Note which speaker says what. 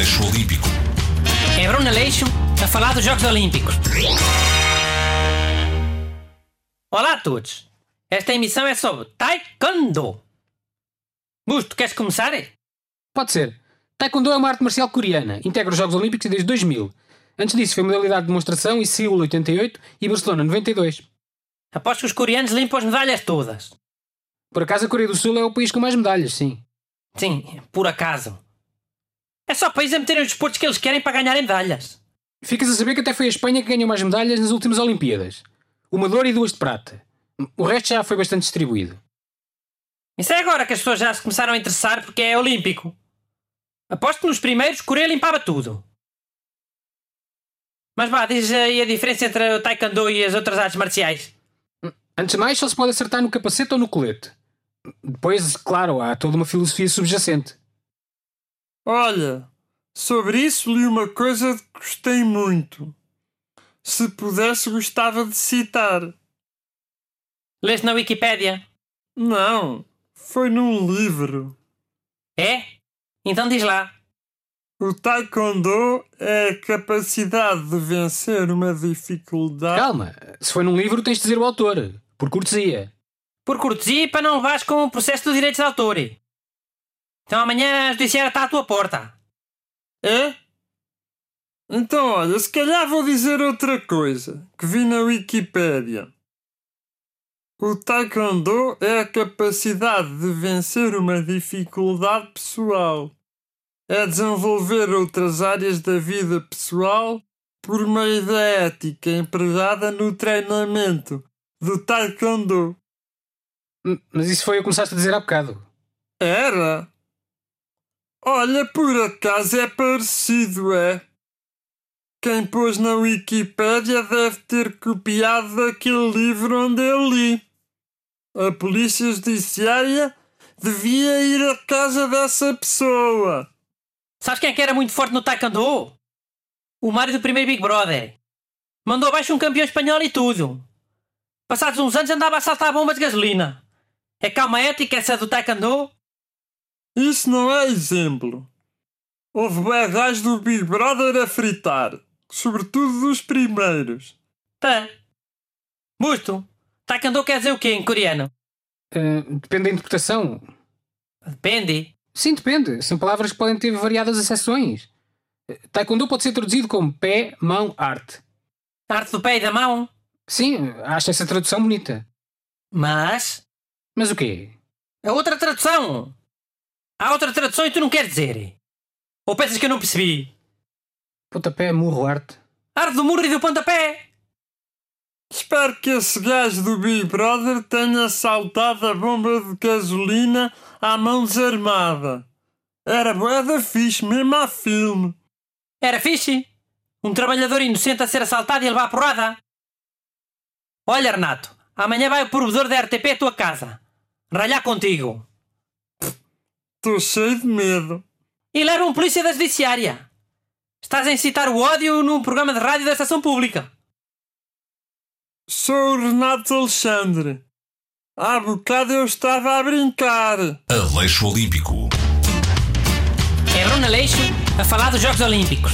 Speaker 1: Aleixo Olímpico.
Speaker 2: É Bruno Aleixo a falar dos Jogos Olímpicos. Olá a todos. Esta emissão é sobre Taekwondo. Busto, queres começar?
Speaker 3: Pode ser. Taekwondo é uma arte marcial coreana. Integra os Jogos Olímpicos desde 2000. Antes disso foi modalidade de demonstração em Seul 88 e Barcelona 92.
Speaker 2: Aposto que os coreanos limpam as medalhas todas.
Speaker 3: Por acaso a Coreia do Sul é o país com mais medalhas, sim.
Speaker 2: Sim, por acaso. É só país a meterem os desportos que eles querem para ganharem medalhas.
Speaker 3: Ficas a saber que até foi a Espanha que ganhou mais medalhas nas últimas Olimpíadas. Uma de ouro e duas de prata. O resto já foi bastante distribuído.
Speaker 2: Isso é agora que as pessoas já se começaram a interessar porque é olímpico. Aposto que nos primeiros Coreia limpava tudo. Mas vá, diz aí a diferença entre o Taekwondo e as outras artes marciais.
Speaker 3: Antes de mais, só se pode acertar no capacete ou no colete. Depois, claro, há toda uma filosofia subjacente.
Speaker 4: Olha, sobre isso li uma coisa que gostei muito. Se pudesse, gostava de citar.
Speaker 2: Leste na Wikipédia?
Speaker 4: Não, foi num livro.
Speaker 2: É? Então diz lá.
Speaker 4: O Taekwondo é a capacidade de vencer uma dificuldade.
Speaker 3: Calma, se foi num livro tens de dizer o autor, por cortesia.
Speaker 2: Por cortesia para não levares com o processo de direitos de autor. Então amanhã a judiciária está à tua porta.
Speaker 4: É? Então, olha, se calhar vou dizer outra coisa que vi na Wikipédia. O Taekwondo é a capacidade de vencer uma dificuldade pessoal. É desenvolver outras áreas da vida pessoal por meio da ética empregada no treinamento do Taekwondo.
Speaker 3: Mas isso foi o que começaste a dizer há bocado.
Speaker 4: Era? Olha, por acaso é parecido, é? Quem pôs na Wikipédia deve ter copiado daquele livro onde eu li. A polícia judiciária devia ir à casa dessa pessoa.
Speaker 2: Sabes quem é que era muito forte no Taekwondo? O Mário do primeiro Big Brother. Mandou abaixo um campeão espanhol e tudo. Passados uns anos andava a saltar bombas de gasolina. É calma ética essa do Taekwondo?
Speaker 4: Isso não é exemplo. Houve gajos do Big Brother a fritar. Sobretudo dos primeiros.
Speaker 2: Tá. Busto. Taekwondo quer dizer o quê em coreano?
Speaker 3: Ah, depende da interpretação.
Speaker 2: Depende.
Speaker 3: Sim, depende. São palavras que podem ter variadas acessões. Taekwondo pode ser traduzido como pé, mão, arte.
Speaker 2: Arte do pé e da mão.
Speaker 3: Sim, acho essa tradução bonita.
Speaker 2: Mas.
Speaker 3: Mas o quê?
Speaker 2: A outra tradução. Há outra tradução e tu não queres dizer. Ou pensas que eu não percebi?
Speaker 3: Pontapé, murro, arte.
Speaker 2: Arte do murro e do pontapé.
Speaker 4: Espero que esse gajo do Big Brother tenha saltado a bomba de gasolina à mão desarmada. Era boeda fixe, mesmo a filme.
Speaker 2: Era fixe. Um trabalhador inocente a ser assaltado e a levar a porrada. Olha, Renato, amanhã vai o provedor da RTP à tua casa. Ralhar contigo.
Speaker 4: Estou cheio de medo.
Speaker 2: E leva um polícia da judiciária. Estás a incitar o ódio num programa de rádio da estação pública.
Speaker 4: Sou o Renato Alexandre. Há bocado eu estava a brincar.
Speaker 1: Aleixo Olímpico.
Speaker 2: É Bruno Aleixo a falar dos Jogos Olímpicos.